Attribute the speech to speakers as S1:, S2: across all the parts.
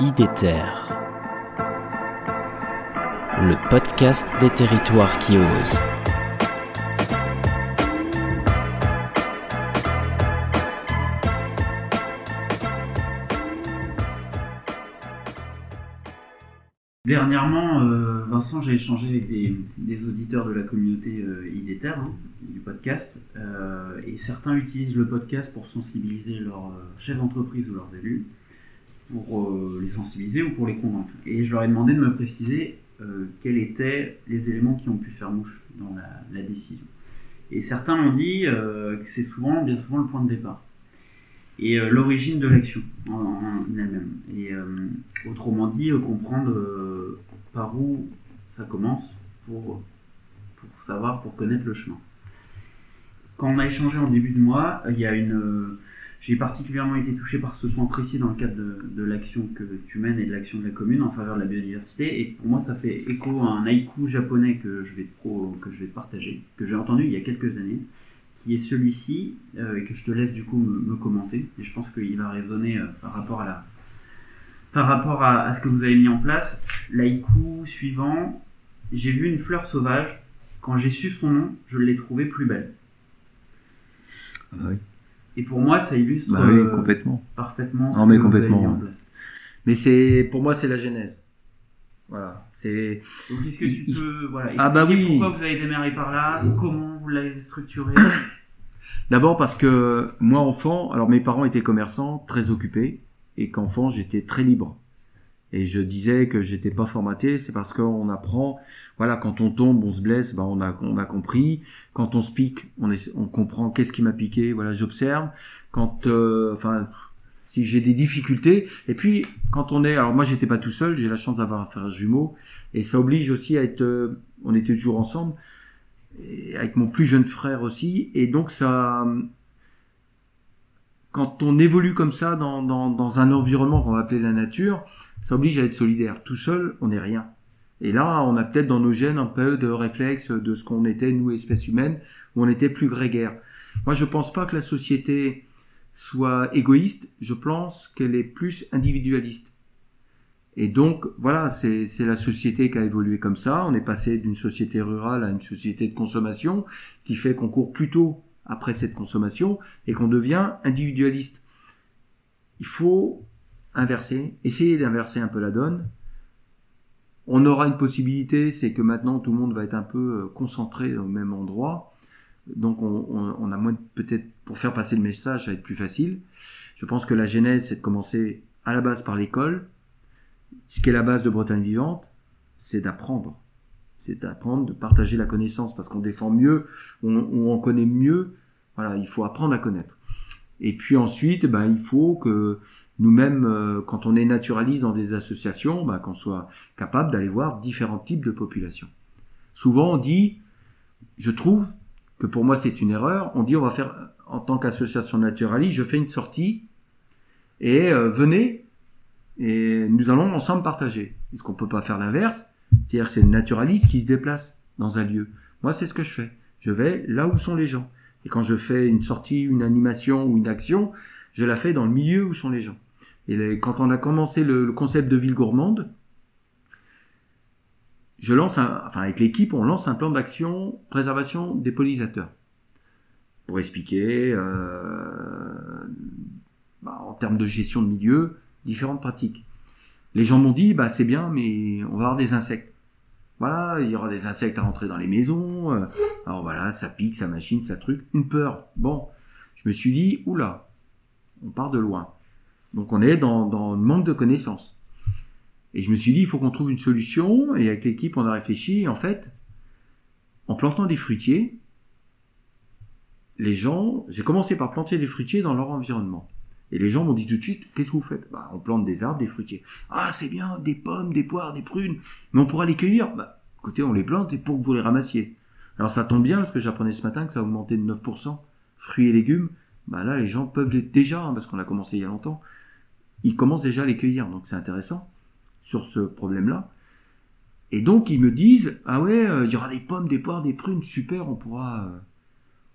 S1: IDETER, le podcast des territoires qui osent.
S2: Dernièrement, euh, Vincent, j'ai échangé avec des, auditeurs de la communauté euh, IDETER, hein, du podcast, euh, et certains utilisent le podcast pour sensibiliser leurs euh, chefs d'entreprise ou leurs élus, pour euh, les sensibiliser ou pour les convaincre. Et je leur ai demandé de me préciser euh, quels étaient les éléments qui ont pu faire mouche dans la, décision. Et certains m'ont dit euh, que c'est souvent, bien souvent, le point de départ et l'origine de l'action en, en elle-même. Et autrement dit, comprendre par où ça commence pour, pour savoir, pour connaître le chemin. Quand on a échangé en début de mois, il y a une, j'ai particulièrement été touché par ce point précis dans le cadre de, l'action que tu mènes et de l'action de la commune en faveur de la biodiversité. Et pour moi, ça fait écho à un haïku japonais que je vais que je vais partager, que j'ai entendu il y a quelques années qui est celui-ci, euh, et que je te laisse du coup me, me commenter, et je pense qu'il va résonner euh, par rapport à par rapport à, à ce que vous avez mis en place. L'haïku suivant, j'ai vu une fleur sauvage, quand j'ai su son nom, je l'ai trouvée plus belle.
S3: Ah bah oui.
S2: Et pour moi, ça illustre
S3: Bah oui,
S2: euh,
S3: complètement.
S2: parfaitement ce
S3: Non, mais
S2: que vous avez
S3: complètement,
S2: mis en
S3: ouais.
S2: place.
S3: Mais c'est, pour moi, c'est la genèse. Voilà. C'est,
S2: Donc est-ce que tu
S3: Il-
S2: peux voilà,
S3: Ah bah
S2: expliquer
S3: oui.
S2: pourquoi vous avez démarré par là, comment vous l'avez structuré
S3: d'abord parce que moi, enfant, alors mes parents étaient commerçants, très occupés, et qu'enfant, j'étais très libre. Et je disais que j'étais pas formaté, c'est parce qu'on apprend, voilà, quand on tombe, on se blesse, ben on a, compris. Quand on se pique, on, comprend qu'est-ce qui m'a piqué, voilà, j'observe. Quand, euh, enfin, si j'ai des difficultés, et puis quand on est, alors moi j'étais pas tout seul, j'ai la chance d'avoir un frère jumeau, et ça oblige aussi à être, euh, on était toujours ensemble, avec mon plus jeune frère aussi, et donc ça, quand on évolue comme ça dans, dans, un environnement qu'on va appeler la nature, ça oblige à être solidaire. Tout seul, on n'est rien. Et là, on a peut-être dans nos gènes un peu de réflexe de ce qu'on était, nous, espèces humaines, où on était plus grégaire. Moi, je pense pas que la société soit égoïste, je pense qu'elle est plus individualiste. Et donc, voilà, c'est la société qui a évolué comme ça. On est passé d'une société rurale à une société de consommation, qui fait qu'on court plutôt après cette consommation et qu'on devient individualiste. Il faut inverser, essayer d'inverser un peu la donne. On aura une possibilité, c'est que maintenant tout le monde va être un peu euh, concentré au même endroit. Donc on, a moins peut-être pour faire passer le message, ça va être plus facile. Je pense que la genèse, c'est de commencer à la base par l'école. Ce qui est la base de Bretagne vivante, c'est d'apprendre. C'est d'apprendre, de partager la connaissance, parce qu'on défend mieux, on, en connaît mieux. Voilà, il faut apprendre à connaître. Et puis ensuite, ben, il faut que nous-mêmes, euh, quand on est naturaliste dans des associations, ben, qu'on soit capable d'aller voir différents types de populations. Souvent, on dit, je trouve que pour moi c'est une erreur, on dit on va faire, en tant qu'association naturaliste, je fais une sortie et euh, venez et nous allons ensemble partager. Est-ce qu'on peut pas faire l'inverse? C'est-à-dire c'est le naturaliste qui se déplace dans un lieu. Moi, c'est ce que je fais. Je vais là où sont les gens. Et quand je fais une sortie, une animation ou une action, je la fais dans le milieu où sont les gens. Et quand on a commencé le, le concept de ville gourmande, je lance un, enfin avec l'équipe, on lance un plan d'action préservation des pollinisateurs pour expliquer euh, bah, en termes de gestion de milieu différentes pratiques. Les gens m'ont dit bah c'est bien, mais on va avoir des insectes. Voilà, il y aura des insectes à rentrer dans les maisons. euh, alors voilà, ça pique, ça machine, ça truc, une peur. Bon, je me suis dit oula, on part de loin. Donc on est dans, dans le manque de connaissances. Et je me suis dit, il faut qu'on trouve une solution. Et avec l'équipe, on a réfléchi. En fait, en plantant des fruitiers, les gens, j'ai commencé par planter des fruitiers dans leur environnement. Et les gens m'ont dit tout de suite, qu'est-ce que vous faites? Bah, On plante des arbres, des fruitiers. Ah, c'est bien, des pommes, des poires, des prunes. Mais on pourra les cueillir bah, Écoutez, on les plante et pour que vous les ramassiez. Alors ça tombe bien, parce que j'apprenais ce matin que ça a augmenté de 9%. Fruits et légumes, bah là, les gens peuvent déjà, hein, parce qu'on a commencé il y a longtemps, ils commencent déjà à les cueillir. Donc c'est intéressant sur ce problème-là. Et donc ils me disent ah ouais, euh, il y aura des pommes, des poires, des prunes, super, on pourra, euh,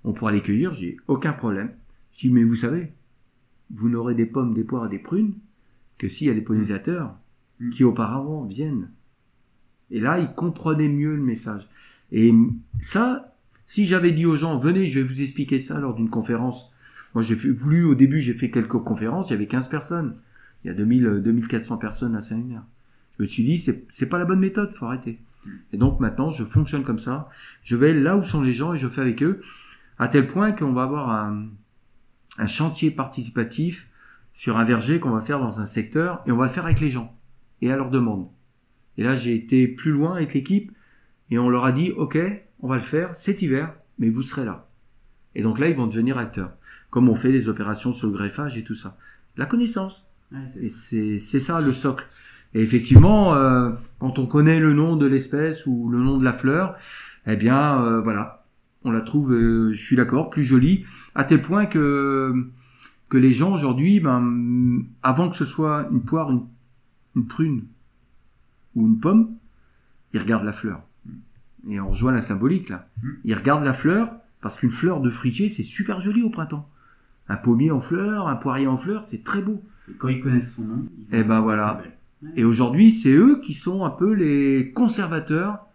S3: on pourra les cueillir. J'ai aucun problème. Je dis mais vous savez, vous n'aurez des pommes, des poires et des prunes que s'il y a des pollinisateurs
S2: Mm.
S3: qui auparavant viennent. Et là, ils comprenaient mieux le message. Et ça, si j'avais dit aux gens, venez, je vais vous expliquer ça lors d'une conférence. Moi, j'ai voulu, au début, j'ai fait quelques conférences, il y avait 15 personnes. Il y a 2000, euh, 2400 personnes à Saint-Lunaire. Je me suis dit, c'est, c'est pas la bonne méthode, faut arrêter.
S2: Mm.
S3: Et donc, maintenant, je fonctionne comme ça. Je vais là où sont les gens et je fais avec eux. À tel point qu'on va avoir un, un chantier participatif sur un verger qu'on va faire dans un secteur et on va le faire avec les gens et à leur demande. Et là, j'ai été plus loin avec l'équipe et on leur a dit, OK, on va le faire cet hiver, mais vous serez là. Et donc là, ils vont devenir acteurs. Comme on fait des opérations sur le greffage et tout ça. La connaissance.
S2: Ouais, c'est
S3: ça le socle. Et effectivement, euh, quand on connaît le nom de l'espèce ou le nom de la fleur, eh bien, euh, voilà, on la trouve, euh, je suis d'accord, plus jolie, à tel point que que les gens aujourd'hui, ben, avant que ce soit une poire, une, une prune ou une pomme, ils regardent la fleur. Et on rejoint la symbolique là.
S2: Mm.
S3: Ils regardent la fleur parce qu'une fleur de frigier, c'est super joli au printemps. Un pommier en fleurs, un poirier en fleurs, c'est très beau.
S2: Et quand ils connaissent son nom,
S3: Eh ben voilà. Et aujourd'hui, c'est eux qui sont un peu les conservateurs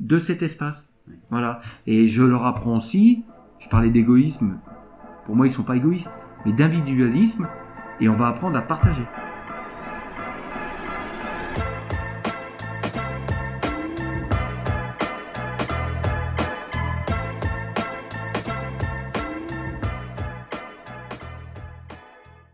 S3: de cet espace. Voilà. Et je leur apprends aussi, je parlais d'égoïsme, pour moi ils sont pas égoïstes, mais d'individualisme, et on va apprendre à partager.